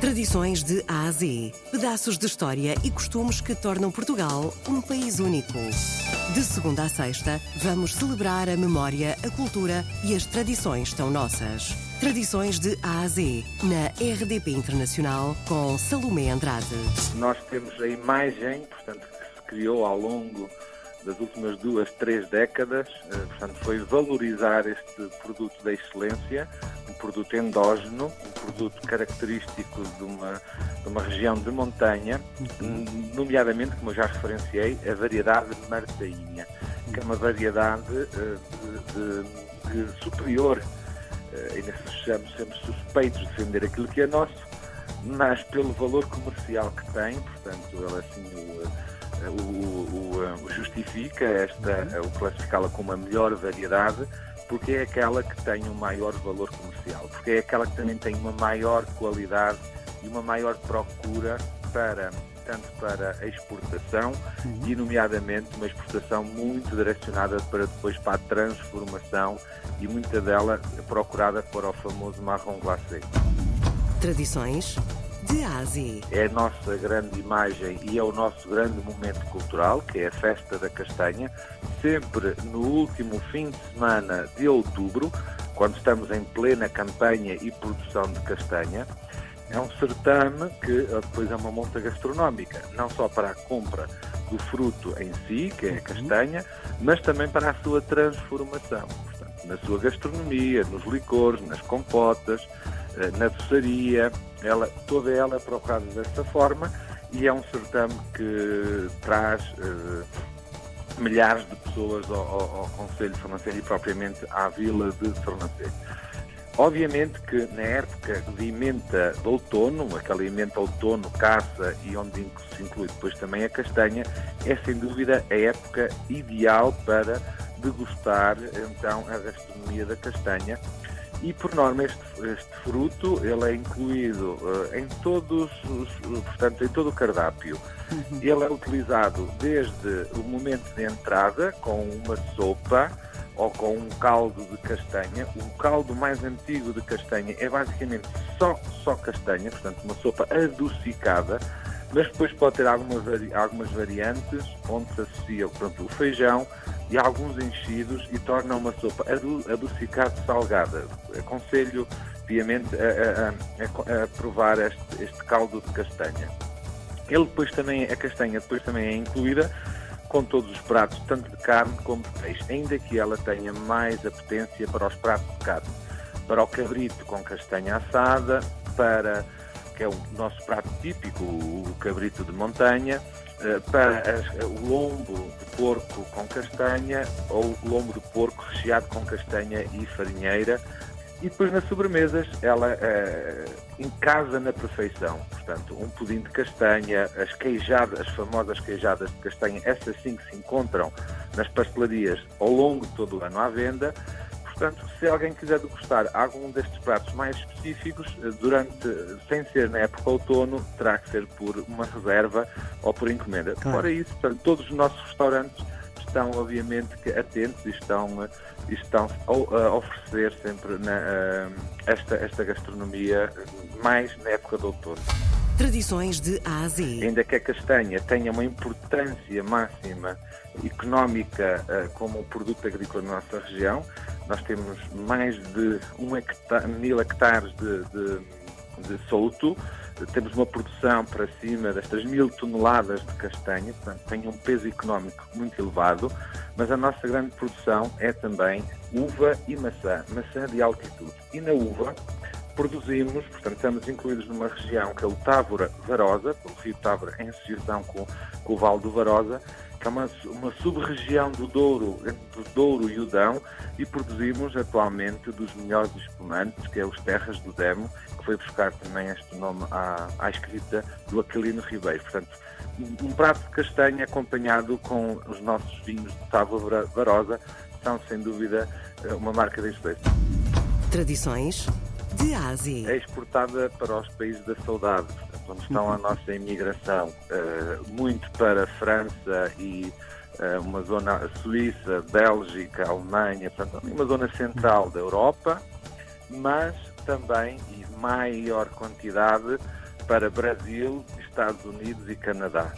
Tradições de A a Z. Pedaços de história e costumes que tornam Portugal um país único. De segunda a sexta, vamos celebrar a memória, a cultura e as tradições tão nossas. Tradições de A a Z, na RDP Internacional, com Salomé Andrade. Nós temos a imagem, portanto, que se criou ao longo das últimas duas, três décadas, eh, portanto, foi valorizar este produto da excelência, produto endógeno, um produto característico de uma, de uma região de montanha, nomeadamente, como eu já referenciei, a variedade martainha, que é uma variedade eh, de, de, de superior, eh, ainda sejamos sempre suspeitos de defender aquilo que é nosso, mas pelo valor comercial que tem, portanto, ela assim o o, o, o justifica esta, o classificá-la como a melhor variedade, porque é aquela que tem um maior valor comercial, porque é aquela que também tem uma maior qualidade e uma maior procura para tanto para a exportação uhum. e nomeadamente uma exportação muito direcionada para depois para a transformação e muita dela procurada para o famoso marrom glacé. Tradições de Ásia. É a nossa grande imagem e é o nosso grande momento cultural, que é a Festa da Castanha, sempre no último fim de semana de outubro, quando estamos em plena campanha e produção de castanha. É um certame que depois é uma monta gastronómica, não só para a compra do fruto em si, que é a uhum. castanha, mas também para a sua transformação. Portanto, na sua gastronomia, nos licores, nas compotas, eh, na doçaria, ela, toda ela é procurada dessa forma e é um certame que traz uh, milhares de pessoas ao, ao, ao Conselho de Farnacês e propriamente à Vila de Farnacês. Obviamente que na época de emenda de outono, aquela emenda outono, caça e onde se inclui depois também a castanha, é sem dúvida a época ideal para degustar então a gastronomia da castanha e por norma este, este fruto ele é incluído uh, em todos os, portanto em todo o cardápio. Uhum. Ele é utilizado desde o momento de entrada com uma sopa ou com um caldo de castanha. O caldo mais antigo de castanha é basicamente só só castanha, portanto uma sopa adocicada mas depois pode ter algumas, algumas variantes onde se associa pronto, o feijão e alguns enchidos e torna uma sopa adocicada salgada. Aconselho piamente a, a, a, a provar este, este, caldo de castanha. Ele depois também, a castanha depois também é incluída com todos os pratos, tanto de carne como de peixe, ainda que ela tenha mais apetência para os pratos de carne. Para o cabrito com castanha assada, para que é o nosso prato típico, o cabrito de montanha, eh, para o lombo de porco com castanha ou o lombo de porco recheado com castanha e farinheira. E depois nas sobremesas ela é, em casa na perfeição. Portanto, um pudim de castanha, as queijadas, as famosas queijadas de castanha, essas sim que se encontram nas pastelarias ao longo de todo o ano à venda. Portanto, se alguém quiser degustar algum destes pratos mais específicos, eh, durante, sem ser na época outono, terá que ser por uma reserva ou por encomenda. Claro. Fora isso, portanto, todos os nossos restaurantes estão, obviamente, atentos e estão, eh, estão a oferecer sempre na, eh, esta, esta gastronomia mais na época do outono. Tradições de A a Z. Ainda que a castanha tenha uma importância máxima económica como produto agrícola na nossa região, nós temos mais de um hectare, mil hectares de, de, de solto, temos uma produção para cima destas mil toneladas de castanha, portanto tem um peso económico muito elevado, mas a nossa grande produção é também uva e maçã, maçã de altitude. E na uva produzimos, portanto, estamos incluídos numa região que é o Távora Varosa, o rio Távora em associação com, com o Vale do Varosa, que é uma, uma sub-região do Douro, entre o Douro e o Dão, e produzimos atualmente dos melhores espumantes, que é os Terras do Demo, que foi buscar também este nome à, à escrita do Aquilino Ribeiro. Portanto, um, prato de castanha acompanhado com os nossos vinhos de Távora Varosa são, sem dúvida, uma marca de excelência. Tradições de Ásia. É exportada para os países da saudade, portanto, onde estão a uhum. nossa imigração, uh, muito para a França e uh, uma zona Suíça, Bélgica, Alemanha, portanto, uma zona central da Europa, mas também, e maior quantidade, para Brasil, Estados Unidos e Canadá.